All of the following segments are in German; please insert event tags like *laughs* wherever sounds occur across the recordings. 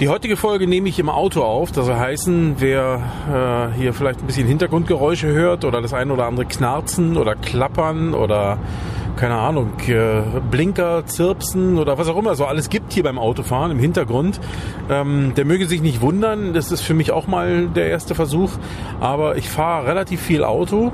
Die heutige Folge nehme ich im Auto auf. Das soll heißen, wer äh, hier vielleicht ein bisschen Hintergrundgeräusche hört oder das eine oder andere Knarzen oder Klappern oder keine Ahnung, äh, Blinker, Zirpsen oder was auch immer so alles gibt hier beim Autofahren im Hintergrund, ähm, der möge sich nicht wundern. Das ist für mich auch mal der erste Versuch. Aber ich fahre relativ viel Auto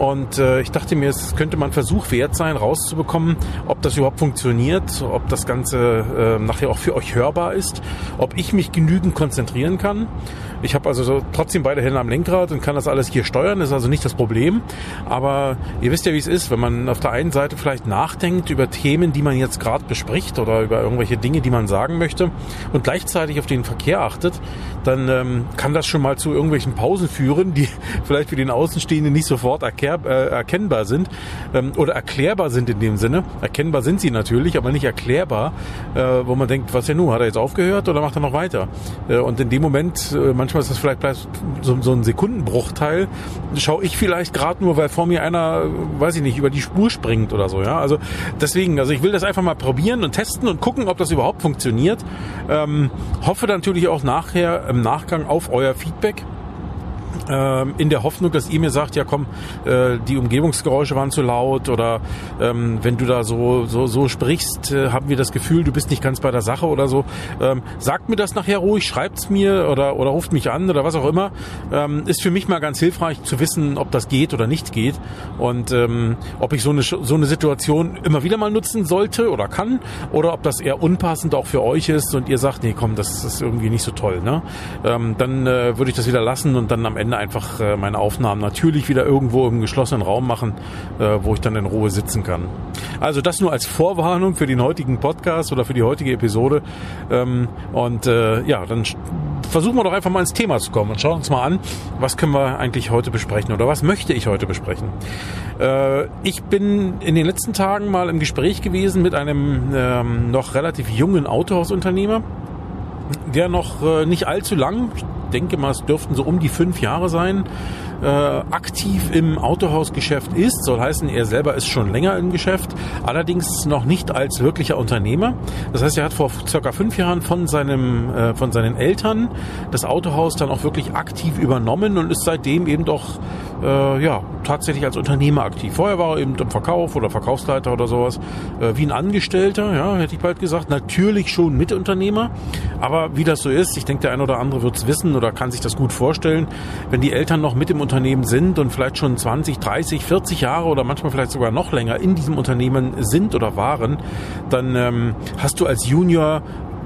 und äh, ich dachte mir, es könnte mal ein Versuch wert sein, rauszubekommen, ob das überhaupt funktioniert, ob das Ganze äh, nachher auch für euch hörbar ist, ob ich mich genügend konzentrieren kann. Ich habe also so trotzdem beide Hände am Lenkrad und kann das alles hier steuern, ist also nicht das Problem. Aber ihr wisst ja, wie es ist, wenn man auf der einen Seite vielleicht nachdenkt über Themen, die man jetzt gerade bespricht oder über irgendwelche Dinge, die man sagen möchte und gleichzeitig auf den Verkehr achtet, dann ähm, kann das schon mal zu irgendwelchen Pausen führen, die *laughs* vielleicht für den Außenstehenden nicht sofort erkehr, äh, erkennbar sind ähm, oder erklärbar sind in dem Sinne. Erkennbar sind sie natürlich, aber nicht erklärbar, äh, wo man denkt, was ja nun, hat er jetzt aufgehört oder macht er noch weiter? Äh, und in dem Moment, äh, manchmal ist das vielleicht so, so ein Sekundenbruchteil, schaue ich vielleicht gerade nur, weil vor mir einer, weiß ich nicht, über die Spur springt oder so. Ja, also deswegen, also ich will das einfach mal probieren und testen und gucken, ob das überhaupt funktioniert. Ähm, hoffe natürlich auch nachher im Nachgang auf euer Feedback in der Hoffnung, dass ihr mir sagt, ja komm, äh, die Umgebungsgeräusche waren zu laut oder ähm, wenn du da so, so, so sprichst, äh, haben wir das Gefühl, du bist nicht ganz bei der Sache oder so. Ähm, sagt mir das nachher ruhig, schreibt's mir oder, oder ruft mich an oder was auch immer. Ähm, ist für mich mal ganz hilfreich zu wissen, ob das geht oder nicht geht und ähm, ob ich so eine, so eine Situation immer wieder mal nutzen sollte oder kann oder ob das eher unpassend auch für euch ist und ihr sagt, nee komm, das ist irgendwie nicht so toll. Ne? Ähm, dann äh, würde ich das wieder lassen und dann am Ende einfach äh, meine Aufnahmen natürlich wieder irgendwo im geschlossenen Raum machen, äh, wo ich dann in Ruhe sitzen kann. Also das nur als Vorwarnung für den heutigen Podcast oder für die heutige Episode. Ähm, und äh, ja, dann versuchen wir doch einfach mal ins Thema zu kommen und schauen uns mal an, was können wir eigentlich heute besprechen oder was möchte ich heute besprechen. Ich bin in den letzten Tagen mal im Gespräch gewesen mit einem ähm, noch relativ jungen Autohausunternehmer, der noch nicht allzu lang, denke mal, es dürften so um die fünf Jahre sein, äh, aktiv im Autohausgeschäft ist. Soll heißen, er selber ist schon länger im Geschäft, allerdings noch nicht als wirklicher Unternehmer. Das heißt, er hat vor circa fünf Jahren von seinem, äh, von seinen Eltern das Autohaus dann auch wirklich aktiv übernommen und ist seitdem eben doch äh, ja tatsächlich als Unternehmer aktiv. Vorher war er eben im Verkauf oder Verkaufsleiter oder sowas, äh, wie ein Angestellter, ja, hätte ich bald gesagt. Natürlich schon Mitunternehmer, aber wie das so ist, ich denke, der ein oder andere wird es wissen oder kann sich das gut vorstellen, wenn die Eltern noch mit im Unternehmen sind und vielleicht schon 20, 30, 40 Jahre oder manchmal vielleicht sogar noch länger in diesem Unternehmen sind oder waren, dann ähm, hast du als Junior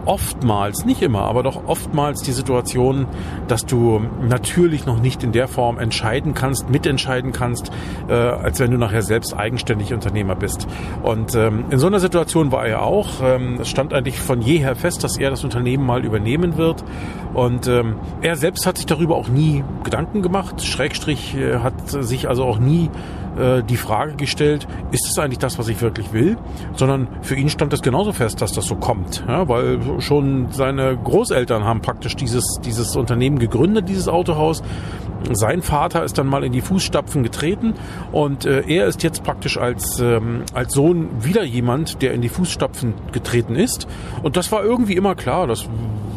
oftmals, nicht immer, aber doch oftmals die Situation, dass du natürlich noch nicht in der Form entscheiden kannst, mitentscheiden kannst, äh, als wenn du nachher selbst eigenständig Unternehmer bist. Und ähm, in so einer Situation war er auch. Ähm, es stand eigentlich von jeher fest, dass er das Unternehmen mal übernehmen wird. Und ähm, er selbst hat sich darüber auch nie Gedanken gemacht. Schrägstrich äh, hat sich also auch nie äh, die Frage gestellt, ist es eigentlich das, was ich wirklich will? Sondern für ihn stand es genauso fest, dass das so kommt. Ja, weil schon seine Großeltern haben praktisch dieses, dieses Unternehmen gegründet, dieses Autohaus. Sein Vater ist dann mal in die Fußstapfen getreten und äh, er ist jetzt praktisch als, ähm, als Sohn wieder jemand, der in die Fußstapfen getreten ist. Und das war irgendwie immer klar. Das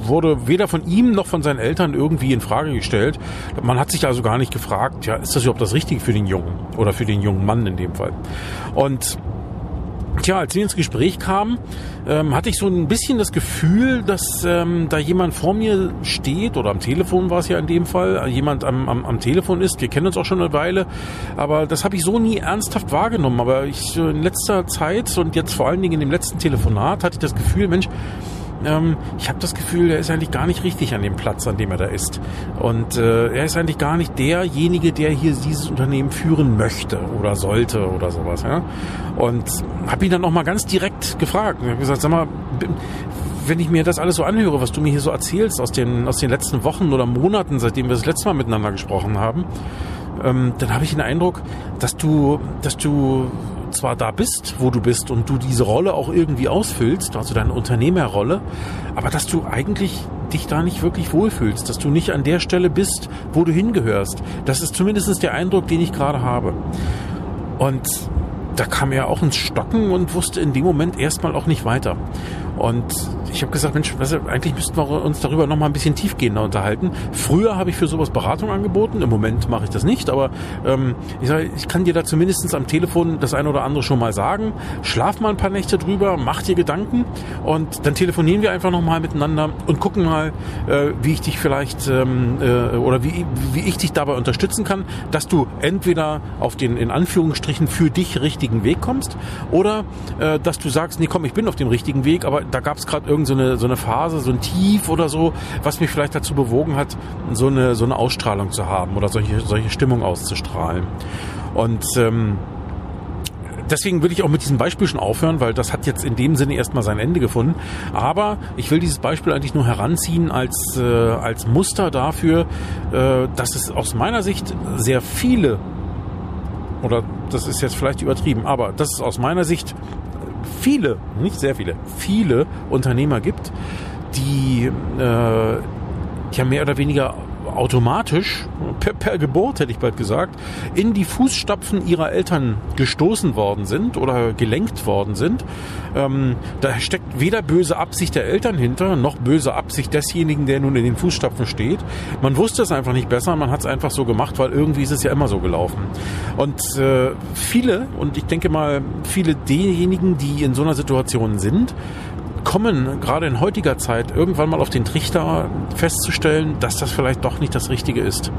wurde weder von ihm noch von seinen Eltern irgendwie in Frage gestellt. Man hat sich also gar nicht gefragt, ja, ist das überhaupt das Richtige für den Jungen oder für den jungen Mann in dem Fall? Und Tja, als wir ins Gespräch kamen, ähm, hatte ich so ein bisschen das Gefühl, dass ähm, da jemand vor mir steht, oder am Telefon war es ja in dem Fall, jemand am, am, am Telefon ist. Wir kennen uns auch schon eine Weile, aber das habe ich so nie ernsthaft wahrgenommen. Aber ich in letzter Zeit und jetzt vor allen Dingen in dem letzten Telefonat hatte ich das Gefühl, Mensch, ähm, ich habe das Gefühl, er ist eigentlich gar nicht richtig an dem Platz, an dem er da ist. Und äh, er ist eigentlich gar nicht derjenige, der hier dieses Unternehmen führen möchte oder sollte oder sowas. Ja? Und habe ihn dann auch mal ganz direkt gefragt. Ich habe gesagt, sag mal, wenn ich mir das alles so anhöre, was du mir hier so erzählst aus den, aus den letzten Wochen oder Monaten, seitdem wir das letzte Mal miteinander gesprochen haben, ähm, dann habe ich den Eindruck, dass du, dass du zwar da bist, wo du bist und du diese Rolle auch irgendwie ausfüllst, also deine Unternehmerrolle, aber dass du eigentlich dich da nicht wirklich wohlfühlst, dass du nicht an der Stelle bist, wo du hingehörst. Das ist zumindest der Eindruck, den ich gerade habe. Und da kam er auch ins Stocken und wusste in dem Moment erstmal auch nicht weiter. Und ich habe gesagt, Mensch, was, eigentlich müssten wir uns darüber noch mal ein bisschen tiefgehender unterhalten. Früher habe ich für sowas Beratung angeboten, im Moment mache ich das nicht, aber ähm, ich, sag, ich kann dir da zumindest am Telefon das eine oder andere schon mal sagen. Schlaf mal ein paar Nächte drüber, mach dir Gedanken und dann telefonieren wir einfach noch mal miteinander und gucken mal, äh, wie ich dich vielleicht ähm, äh, oder wie, wie ich dich dabei unterstützen kann, dass du entweder auf den in Anführungsstrichen für dich richtigen Weg kommst oder äh, dass du sagst, nee komm, ich bin auf dem richtigen Weg, aber da gab es gerade irgendeine so eine, so eine Phase, so ein Tief oder so, was mich vielleicht dazu bewogen hat, so eine, so eine Ausstrahlung zu haben oder solche, solche Stimmung auszustrahlen. Und ähm, deswegen will ich auch mit diesem Beispiel schon aufhören, weil das hat jetzt in dem Sinne erstmal sein Ende gefunden. Aber ich will dieses Beispiel eigentlich nur heranziehen als, äh, als Muster dafür, äh, dass es aus meiner Sicht sehr viele, oder das ist jetzt vielleicht übertrieben, aber dass es aus meiner Sicht viele, nicht sehr viele, viele Unternehmer gibt, die äh, ja mehr oder weniger automatisch, per, per Geburt hätte ich bald gesagt, in die Fußstapfen ihrer Eltern gestoßen worden sind oder gelenkt worden sind. Ähm, da steckt weder böse Absicht der Eltern hinter, noch böse Absicht desjenigen, der nun in den Fußstapfen steht. Man wusste es einfach nicht besser, man hat es einfach so gemacht, weil irgendwie ist es ja immer so gelaufen. Und äh, viele, und ich denke mal, viele derjenigen, die in so einer Situation sind, kommen, gerade in heutiger Zeit, irgendwann mal auf den Trichter festzustellen, dass das vielleicht doch nicht das Richtige ist.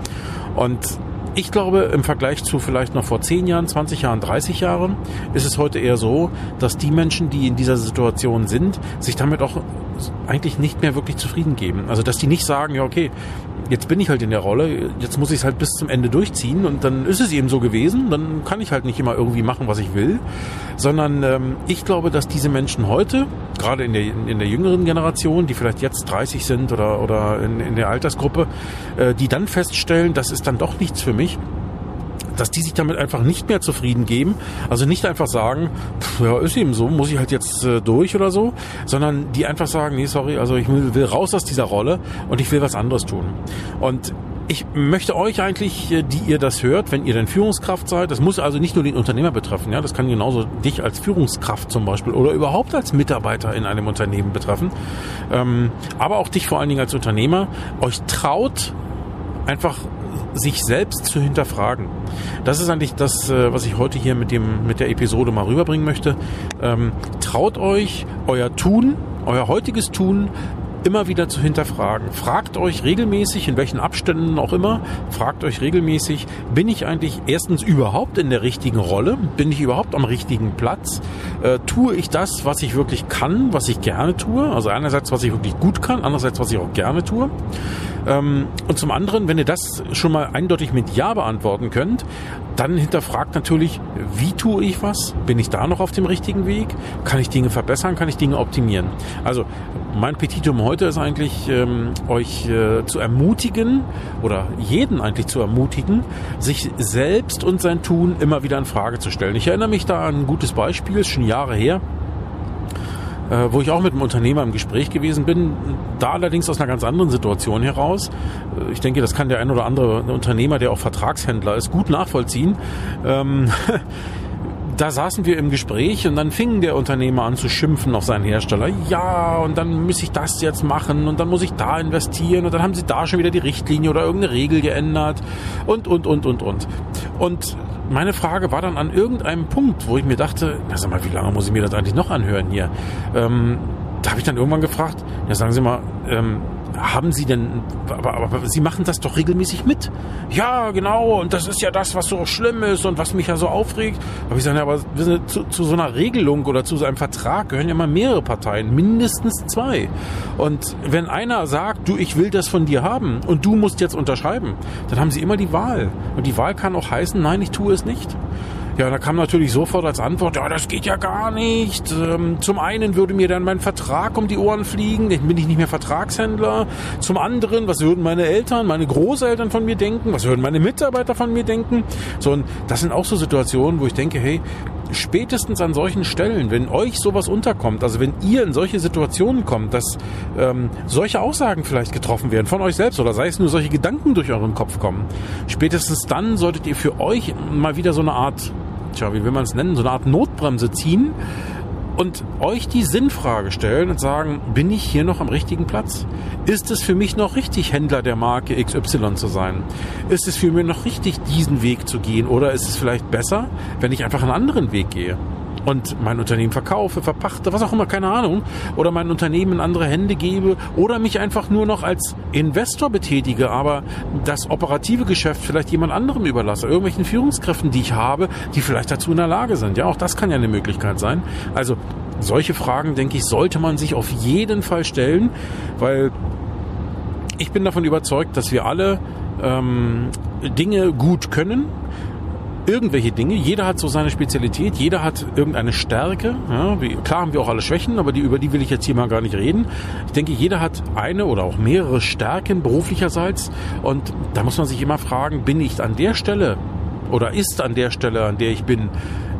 Und ich glaube, im Vergleich zu vielleicht noch vor 10 Jahren, 20 Jahren, 30 Jahren, ist es heute eher so, dass die Menschen, die in dieser Situation sind, sich damit auch eigentlich nicht mehr wirklich zufrieden geben. Also, dass die nicht sagen, ja, okay, jetzt bin ich halt in der Rolle, jetzt muss ich es halt bis zum Ende durchziehen und dann ist es eben so gewesen, dann kann ich halt nicht immer irgendwie machen, was ich will, sondern ähm, ich glaube, dass diese Menschen heute, gerade in der, in der jüngeren Generation, die vielleicht jetzt 30 sind oder, oder in, in der Altersgruppe, äh, die dann feststellen, das ist dann doch nichts für mich, dass die sich damit einfach nicht mehr zufrieden geben. Also nicht einfach sagen, pff, ja, ist eben so, muss ich halt jetzt äh, durch oder so, sondern die einfach sagen, nee, sorry, also ich will, raus aus dieser Rolle und ich will was anderes tun. Und ich möchte euch eigentlich, äh, die ihr das hört, wenn ihr denn Führungskraft seid, das muss also nicht nur den Unternehmer betreffen, ja, das kann genauso dich als Führungskraft zum Beispiel oder überhaupt als Mitarbeiter in einem Unternehmen betreffen, ähm, aber auch dich vor allen Dingen als Unternehmer, euch traut einfach sich selbst zu hinterfragen. Das ist eigentlich das, äh, was ich heute hier mit dem mit der Episode mal rüberbringen möchte. Ähm, traut euch euer Tun, euer heutiges Tun immer wieder zu hinterfragen. Fragt euch regelmäßig, in welchen Abständen auch immer, fragt euch regelmäßig, bin ich eigentlich erstens überhaupt in der richtigen Rolle? Bin ich überhaupt am richtigen Platz? Äh, tue ich das, was ich wirklich kann, was ich gerne tue? Also einerseits, was ich wirklich gut kann, andererseits, was ich auch gerne tue. Ähm, und zum anderen, wenn ihr das schon mal eindeutig mit Ja beantworten könnt, dann hinterfragt natürlich, wie tue ich was? Bin ich da noch auf dem richtigen Weg? Kann ich Dinge verbessern? Kann ich Dinge optimieren? Also mein Petitum heute ist eigentlich, ähm, euch äh, zu ermutigen oder jeden eigentlich zu ermutigen, sich selbst und sein Tun immer wieder in Frage zu stellen. Ich erinnere mich da an ein gutes Beispiel, ist schon Jahre her äh, wo ich auch mit einem Unternehmer im Gespräch gewesen bin, da allerdings aus einer ganz anderen Situation heraus. Äh, ich denke, das kann der ein oder andere Unternehmer, der auch Vertragshändler ist, gut nachvollziehen. Ähm, *laughs* da saßen wir im Gespräch und dann fing der Unternehmer an zu schimpfen auf seinen Hersteller. Ja, und dann muss ich das jetzt machen und dann muss ich da investieren und dann haben sie da schon wieder die Richtlinie oder irgendeine Regel geändert und, und, und, und, und. Und meine Frage war dann an irgendeinem Punkt, wo ich mir dachte, na sag mal, wie lange muss ich mir das eigentlich noch anhören hier? Ähm, da habe ich dann irgendwann gefragt, ja sagen Sie mal, ähm, haben Sie denn, aber, aber, Sie machen das doch regelmäßig mit. Ja, genau, und das ist ja das, was so schlimm ist und was mich ja so aufregt. Aber ich sage, ja, aber zu, zu so einer Regelung oder zu so einem Vertrag gehören ja mal mehrere Parteien, mindestens zwei. Und wenn einer sagt, du, ich will das von dir haben und du musst jetzt unterschreiben, dann haben Sie immer die Wahl. Und die Wahl kann auch heißen, nein, ich tue es nicht. Ja, da kam natürlich sofort als Antwort, ja, das geht ja gar nicht. Ähm, zum einen würde mir dann mein Vertrag um die Ohren fliegen, dann bin ich nicht mehr Vertragshändler. Zum anderen, was würden meine Eltern, meine Großeltern von mir denken? Was würden meine Mitarbeiter von mir denken? So, und das sind auch so Situationen, wo ich denke, hey, spätestens an solchen Stellen, wenn euch sowas unterkommt, also wenn ihr in solche Situationen kommt, dass ähm, solche Aussagen vielleicht getroffen werden von euch selbst oder sei es nur solche Gedanken durch euren Kopf kommen, spätestens dann solltet ihr für euch mal wieder so eine Art, tja, wie will man es nennen, so eine Art Notbremse ziehen und euch die Sinnfrage stellen und sagen, bin ich hier noch am richtigen Platz? Ist es für mich noch richtig, Händler der Marke XY zu sein? Ist es für mich noch richtig, diesen Weg zu gehen? Oder ist es vielleicht besser, wenn ich einfach einen anderen Weg gehe? Und mein Unternehmen verkaufe, verpachte, was auch immer, keine Ahnung, oder mein Unternehmen in andere Hände gebe oder mich einfach nur noch als Investor betätige, aber das operative Geschäft vielleicht jemand anderem überlasse, irgendwelchen Führungskräften, die ich habe, die vielleicht dazu in der Lage sind. Ja, auch das kann ja eine Möglichkeit sein. Also solche Fragen, denke ich, sollte man sich auf jeden Fall stellen, weil ich bin davon überzeugt, dass wir alle ähm, Dinge gut können, irgendwelche Dinge. Jeder hat so seine Spezialität, jeder hat irgendeine Stärke. Ja, wie, klar haben wir auch alle Schwächen, aber die, über die will ich jetzt hier mal gar nicht reden. Ich denke, jeder hat eine oder auch mehrere Stärken beruflicherseits. Und da muss man sich immer fragen, bin ich an der Stelle oder ist an der Stelle, an der ich bin,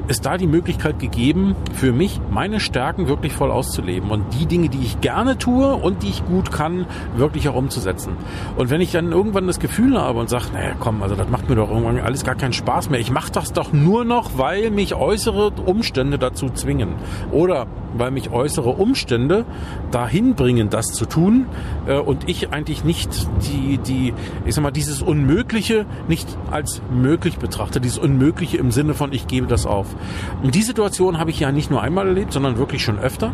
ist da die Möglichkeit gegeben, für mich meine Stärken wirklich voll auszuleben und die Dinge, die ich gerne tue und die ich gut kann, wirklich auch umzusetzen. Und wenn ich dann irgendwann das Gefühl habe und sage, naja, komm, also das macht mir doch irgendwann alles gar keinen Spaß mehr. Ich mache das doch nur noch, weil mich äußere Umstände dazu zwingen. Oder weil mich äußere Umstände dahin bringen, das zu tun äh, und ich eigentlich nicht die, die, ich sag mal, dieses Unmögliche nicht als möglich betrachte, dieses Unmögliche im Sinne von ich gebe das auf. Und die Situation habe ich ja nicht nur einmal erlebt, sondern wirklich schon öfter.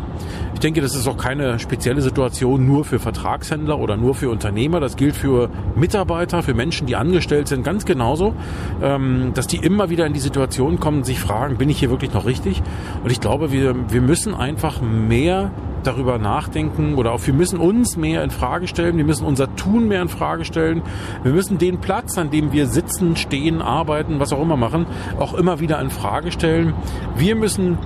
Ich denke, das ist auch keine spezielle Situation nur für Vertragshändler oder nur für Unternehmer. Das gilt für Mitarbeiter, für Menschen, die angestellt sind, ganz genauso, ähm, dass die immer wieder in die Situation kommen, sich fragen, bin ich hier wirklich noch richtig? Und ich glaube, wir, wir müssen einfach mehr darüber nachdenken oder auch wir müssen uns mehr in Frage stellen, wir müssen unser Tun mehr in Frage stellen, wir müssen den Platz, an dem wir sitzen, stehen, arbeiten, was auch immer machen, auch immer wieder in Frage stellen. Wir müssen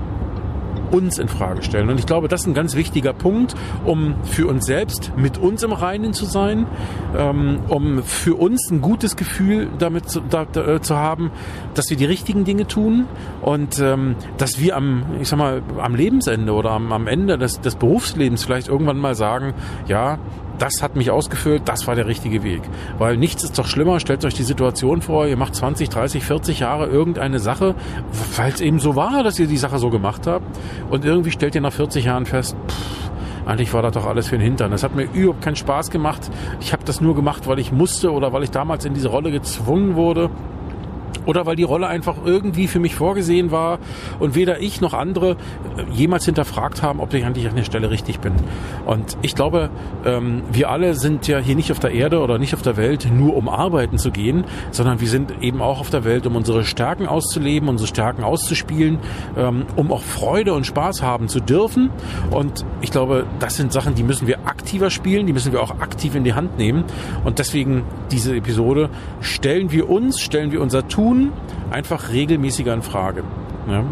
uns in Frage stellen. Und ich glaube, das ist ein ganz wichtiger Punkt, um für uns selbst mit uns im Reinen zu sein, ähm, um für uns ein gutes Gefühl damit zu, da, da, äh, zu haben, dass wir die richtigen Dinge tun und ähm, dass wir am, ich sag mal, am Lebensende oder am, am Ende des, des Berufslebens vielleicht irgendwann mal sagen, ja, das hat mich ausgefüllt, das war der richtige Weg. Weil nichts ist doch schlimmer, stellt euch die Situation vor, ihr macht 20, 30, 40 Jahre irgendeine Sache, weil es eben so war, dass ihr die Sache so gemacht habt und irgendwie stellt ihr nach 40 Jahren fest, pff, eigentlich war das doch alles für den Hintern. Das hat mir überhaupt keinen Spaß gemacht. Ich habe das nur gemacht, weil ich musste oder weil ich damals in diese Rolle gezwungen wurde oder weil die Rolle einfach irgendwie für mich vorgesehen war und weder ich noch andere äh, jemals hinterfragt haben, ob ich eigentlich an der Stelle richtig bin. Und ich glaube, ähm, wir alle sind ja hier nicht auf der Erde oder nicht auf der Welt nur um arbeiten zu gehen, sondern wir sind eben auch auf der Welt, um unsere Stärken auszuleben, unsere Stärken auszuspielen, ähm, um auch Freude und Spaß haben zu dürfen. Und ich glaube, das sind Sachen, die müssen wir aktiver spielen, die müssen wir auch aktiv in die Hand nehmen. Und deswegen diese Episode stellen wir uns, stellen wir unser Tun Tun einfach regelmäßiger in Frage. Ja.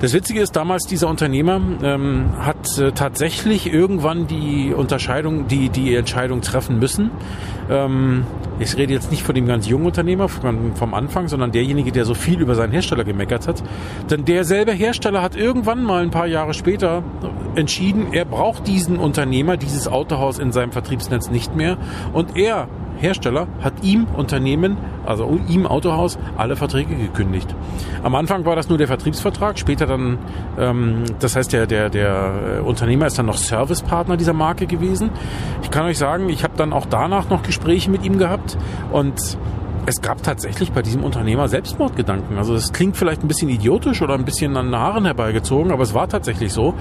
Das Witzige ist, damals dieser Unternehmer ähm, hat äh, tatsächlich irgendwann die Unterscheidung, die, die Entscheidung treffen müssen. Ähm, ich rede jetzt nicht von dem ganz jungen Unternehmer vom, vom Anfang, sondern derjenige, der so viel über seinen Hersteller gemeckert hat. Denn derselbe Hersteller hat irgendwann mal ein paar Jahre später entschieden, er braucht diesen Unternehmer, dieses Autohaus in seinem Vertriebsnetz nicht mehr. Und er Hersteller hat ihm Unternehmen, also ihm Autohaus, alle Verträge gekündigt. Am Anfang war das nur der Vertriebsvertrag, später dann, ähm, das heißt der, der, der äh, Unternehmer ist dann noch Servicepartner dieser Marke gewesen. Ich kann euch sagen, ich habe dann auch danach noch Gespräche mit ihm gehabt und es gab tatsächlich bei diesem Unternehmer Selbstmordgedanken. Also es klingt vielleicht ein bisschen idiotisch oder ein bisschen an den Haaren herbeigezogen, aber es war tatsächlich so,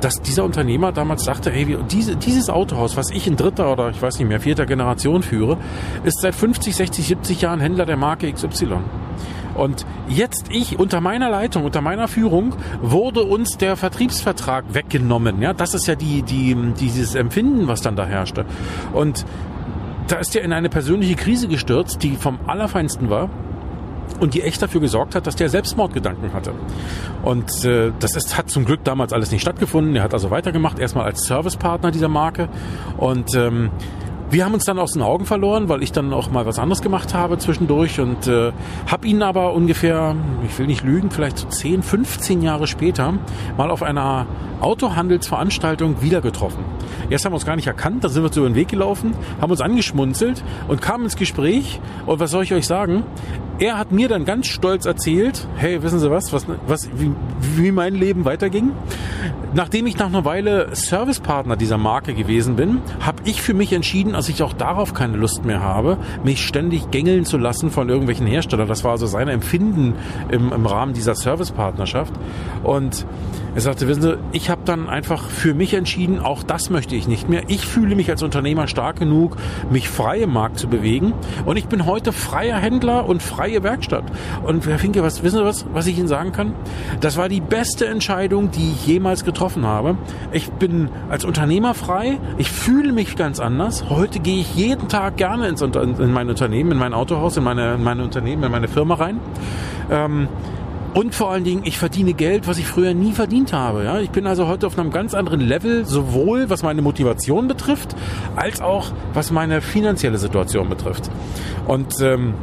dass dieser Unternehmer damals sagte, hey, diese, dieses Autohaus, was ich in dritter oder ich weiß nicht mehr, vierter Generation führe, ist seit 50, 60, 70 Jahren Händler der Marke XY. Und jetzt ich unter meiner Leitung, unter meiner Führung wurde uns der Vertriebsvertrag weggenommen. Ja, das ist ja die, die, dieses Empfinden, was dann da herrschte. Und da ist er in eine persönliche Krise gestürzt, die vom Allerfeinsten war. und die echt dafür gesorgt hat, dass der Selbstmordgedanken hatte. Und äh, das ist, hat zum Glück damals alles nicht stattgefunden. Er hat also weitergemacht, erstmal als Servicepartner dieser Marke. Und ähm, wir haben uns dann aus den Augen verloren, weil ich dann auch mal was anderes gemacht habe zwischendurch und äh, habe ihn aber ungefähr, ich will nicht lügen, vielleicht so 10, 15 Jahre später mal auf einer Autohandelsveranstaltung wieder getroffen. Erst haben wir uns gar nicht erkannt, da sind wir uns über den Weg gelaufen, haben uns angeschmunzelt und kamen ins Gespräch. Und was soll ich euch sagen? Er hat mir dann ganz stolz erzählt, hey, wissen Sie was, was, was wie, wie mein Leben weiterging? Nachdem ich nach einer Weile Servicepartner dieser Marke gewesen bin, habe ich für mich entschieden, dass ich auch darauf keine Lust mehr habe, mich ständig gängeln zu lassen von irgendwelchen Herstellern. Das war also sein Empfinden im, im Rahmen dieser Servicepartnerschaft. Und er sagte, wissen Sie, ich habe dann einfach für mich entschieden, auch das möchte ich nicht mehr. Ich fühle mich als Unternehmer stark genug, mich frei im Markt zu bewegen. Und ich bin heute freier Händler und freie Werkstatt. Und Herr Finke, was wissen Sie was, was ich Ihnen sagen kann? Das war die beste Entscheidung, die ich jemals getroffen habe. Ich bin als Unternehmer frei. Ich fühle mich ganz anders. Heute gehe ich jeden Tag gerne ins, in mein Unternehmen, in mein Autohaus, in meine, in meine Unternehmen, in meine Firma rein. Ähm, und vor allen Dingen, ich verdiene Geld, was ich früher nie verdient habe. Ja? Ich bin also heute auf einem ganz anderen Level, sowohl was meine Motivation betrifft, als auch was meine finanzielle Situation betrifft. Und ähm,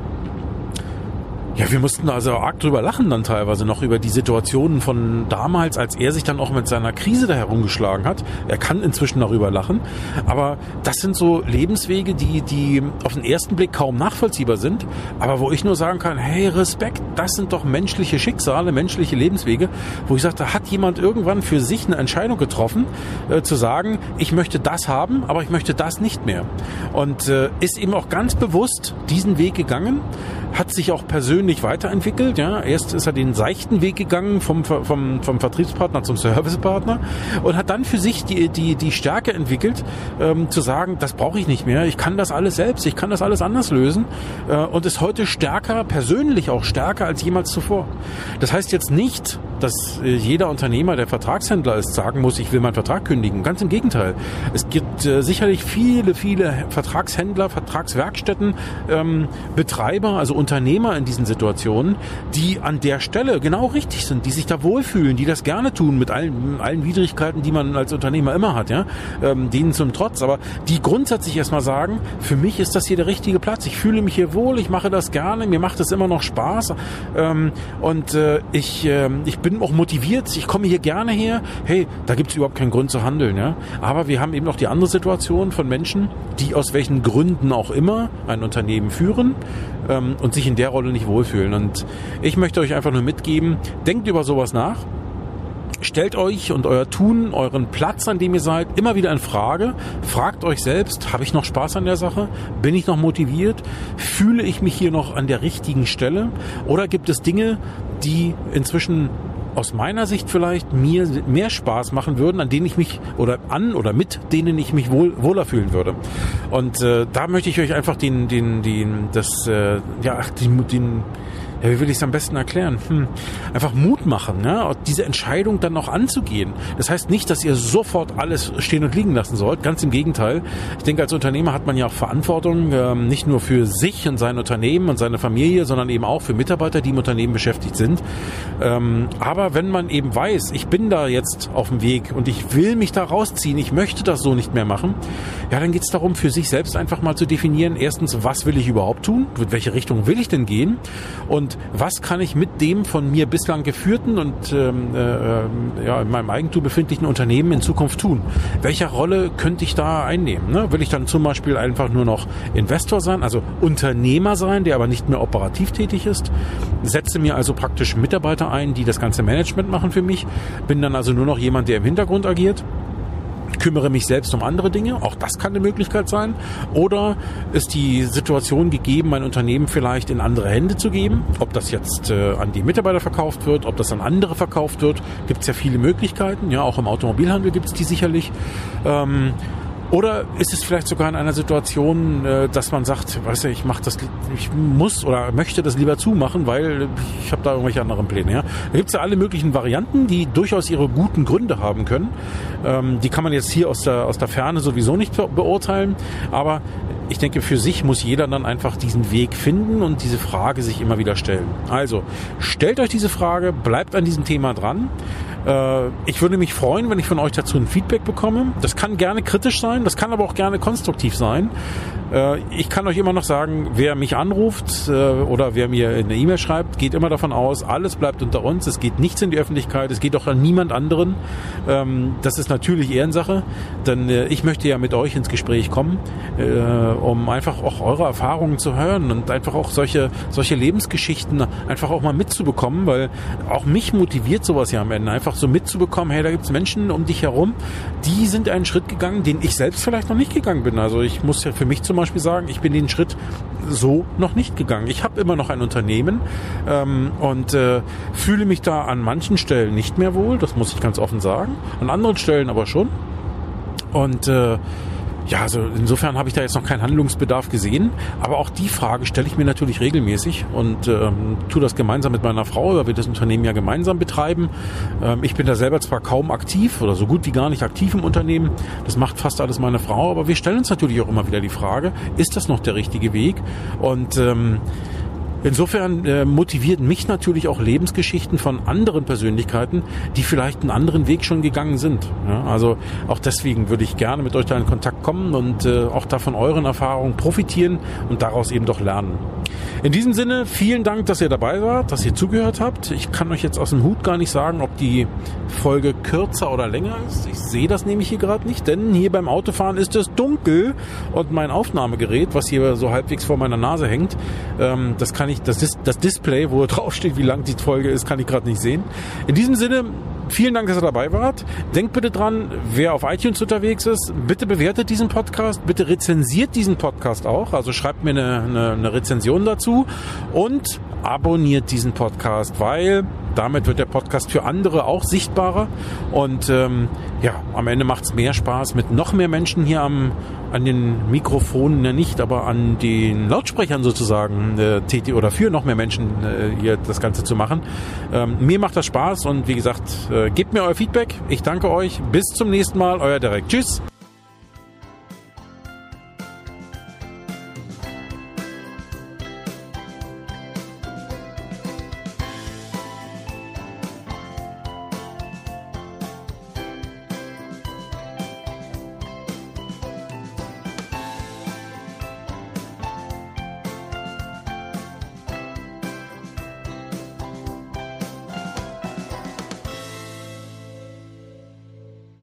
ja, wir mussten also arg drüber lachen dann teilweise noch über die Situationen von damals, als er sich dann auch mit seiner Krise da herumgeschlagen hat. Er kann inzwischen darüber lachen. Aber das sind so Lebenswege, die, die auf den ersten Blick kaum nachvollziehbar sind. Aber wo ich nur sagen kann, hey, Respekt, das sind doch menschliche Schicksale, menschliche Lebenswege. Wo ich sage, da hat jemand irgendwann für sich eine Entscheidung getroffen, äh, zu sagen, ich möchte das haben, aber ich möchte das nicht mehr. Und äh, ist eben auch ganz bewusst diesen Weg gegangen hat sich auch persönlich weiterentwickelt. Ja, erst ist er den seichten Weg gegangen vom, vom, vom Vertriebspartner zum Servicepartner und hat dann für sich die, die, die Stärke entwickelt, ähm, zu sagen, das brauche ich nicht mehr. Ich kann das alles selbst. Ich kann das alles anders lösen äh, und ist heute stärker, persönlich auch stärker als jemals zuvor. Das heißt jetzt nicht, dass äh, jeder Unternehmer, der Vertragshändler ist, sagen muss, ich will meinen Vertrag kündigen. Ganz im Gegenteil. Es gibt äh, sicherlich viele, viele Vertragshändler, Vertragswerkstätten, ähm, Betreiber, also Unternehmer in diesen Situationen, die an der Stelle genau richtig sind, die sich da wohlfühlen, die das gerne tun mit allen, allen Widrigkeiten, die man als Unternehmer immer hat, ja, ähm, denen zum Trotz, aber die grundsätzlich erstmal sagen, für mich ist das hier der richtige Platz, ich fühle mich hier wohl, ich mache das gerne, mir macht es immer noch Spaß ähm, und äh, ich, äh, ich bin auch motiviert, ich komme hier gerne her, hey, da gibt es überhaupt keinen Grund zu handeln, ja, aber wir haben eben noch die andere Situation von Menschen, die aus welchen Gründen auch immer ein Unternehmen führen ähm, und sich in der Rolle nicht wohlfühlen. Und ich möchte euch einfach nur mitgeben, denkt über sowas nach. Stellt euch und euer Tun, euren Platz, an dem ihr seid, immer wieder in Frage. Fragt euch selbst, habe ich noch Spaß an der Sache? Bin ich noch motiviert? Fühle ich mich hier noch an der richtigen Stelle? Oder gibt es Dinge, die inzwischen aus meiner Sicht vielleicht mir mehr Spaß machen würden, an denen ich mich oder an oder mit denen ich mich wohl, wohler fühlen würde. Und äh, da möchte ich euch einfach den, den, den, das, äh, ja, den, den ja, wie will ich es am besten erklären? Hm, einfach Mut machen, ne? diese Entscheidung dann noch anzugehen. Das heißt nicht, dass ihr sofort alles stehen und liegen lassen sollt. Ganz im Gegenteil. Ich denke, als Unternehmer hat man ja auch Verantwortung, ähm, nicht nur für sich und sein Unternehmen und seine Familie, sondern eben auch für Mitarbeiter, die im Unternehmen beschäftigt sind. Ähm, aber wenn man eben weiß, ich bin da jetzt auf dem Weg und ich will mich da rausziehen, ich möchte das so nicht mehr machen, ja, dann geht es darum, für sich selbst einfach mal zu definieren, erstens, was will ich überhaupt tun? In welche Richtung will ich denn gehen? Und was kann ich mit dem von mir bislang geführten und ähm, äh, ja, in meinem Eigentum befindlichen Unternehmen in Zukunft tun? Welche Rolle könnte ich da einnehmen? Ne? Will ich dann zum Beispiel einfach nur noch Investor sein, also Unternehmer sein, der aber nicht mehr operativ tätig ist? Setze mir also praktisch Mitarbeiter ein, die das ganze Management machen für mich, bin dann also nur noch jemand, der im Hintergrund agiert? Kümmere mich selbst um andere Dinge. Auch das kann eine Möglichkeit sein. Oder ist die Situation gegeben, mein Unternehmen vielleicht in andere Hände zu geben? Ob das jetzt äh, an die Mitarbeiter verkauft wird, ob das an andere verkauft wird, gibt es ja viele Möglichkeiten. Ja, auch im Automobilhandel gibt es die sicherlich. Ähm, Oder ist es vielleicht sogar in einer Situation, äh, dass man sagt, weißt du, ich mach das, ich muss oder möchte das lieber zumachen, weil ich habe da irgendwelche anderen Pläne. Ja? Da gibt es ja alle möglichen Varianten, die durchaus ihre guten Gründe haben können. Ähm, die kann man jetzt hier aus der, aus der Ferne sowieso nicht beurteilen, aber ich denke, für sich muss jeder dann einfach diesen Weg finden und diese Frage sich immer wieder stellen. Also, stellt euch diese Frage, bleibt an diesem Thema dran. Äh, ich würde mich freuen, wenn ich von euch dazu ein Feedback bekomme. Das kann gerne kritisch sein, das kann aber auch gerne konstruktiv sein. Äh, ich kann euch immer noch sagen, wer mich anruft äh, oder wer mir eine E-Mail schreibt, geht immer davon aus, alles bleibt unter uns, es geht nichts in die Öffentlichkeit, es geht auch an niemand anderen. Ähm, das ist natürlich Ehrensache, denn ich möchte ja mit euch ins Gespräch kommen, um einfach auch eure Erfahrungen zu hören und einfach auch solche, solche Lebensgeschichten einfach auch mal mitzubekommen, weil auch mich motiviert sowas ja am Ende einfach einfach so mitzubekommen, hey, da gibt es Menschen um dich herum, die sind einen Schritt gegangen, den ich selbst vielleicht noch nicht gegangen bin. Also ich muss ja für mich zum Beispiel sagen, ich bin den Schritt so noch nicht gegangen. Ich habe immer noch ein Unternehmen ähm, und äh, fühle mich da an manchen Stellen nicht mehr wohl, das muss ich ganz offen sagen, an anderen Stellen aber schon. Und äh, ja, also insofern habe ich da jetzt noch keinen Handlungsbedarf gesehen. Aber auch die Frage stelle ich mir natürlich regelmäßig und ähm, tue das gemeinsam mit meiner Frau, weil wir das Unternehmen ja gemeinsam betreiben. Ähm, ich bin da selber zwar kaum aktiv oder so gut wie gar nicht aktiv im Unternehmen. Das macht fast alles meine Frau. Aber wir stellen uns natürlich auch immer wieder die Frage, ist das noch der richtige Weg? Und ähm, Insofern äh, motiviert mich natürlich auch Lebensgeschichten von anderen Persönlichkeiten, die vielleicht einen anderen Weg schon gegangen sind. Ja, also auch deswegen würde ich gerne mit euch da in Kontakt kommen und äh, auch da von euren Erfahrungen profitieren und daraus eben doch lernen. In diesem Sinne, vielen Dank, dass ihr dabei wart, dass ihr zugehört habt. Ich kann euch jetzt aus dem Hut gar nicht sagen, ob die Folge kürzer oder länger ist. Ich sehe das nämlich hier gerade nicht, denn hier beim Autofahren ist es dunkel und mein Aufnahmegerät, was hier so halbwegs vor meiner Nase hängt, ähm, das kann ich, das, ist das Display, wo drauf steht, wie lang die Folge ist, kann ich gerade nicht sehen. In diesem Sinne, vielen Dank, dass ihr dabei wart. Denkt bitte dran, wer auf iTunes unterwegs ist, bitte bewertet diesen Podcast, bitte rezensiert diesen Podcast auch. Also schreibt mir eine, eine, eine Rezension dazu und abonniert diesen Podcast, weil damit wird der Podcast für andere auch sichtbarer. Und ähm, ja, am Ende macht es mehr Spaß mit noch mehr Menschen hier am, an den Mikrofonen, ja nicht, aber an den Lautsprechern sozusagen äh, tätig oder für noch mehr Menschen äh, hier das Ganze zu machen. Ähm, mir macht das Spaß und wie gesagt, äh, gebt mir euer Feedback. Ich danke euch. Bis zum nächsten Mal. Euer Derek. Tschüss.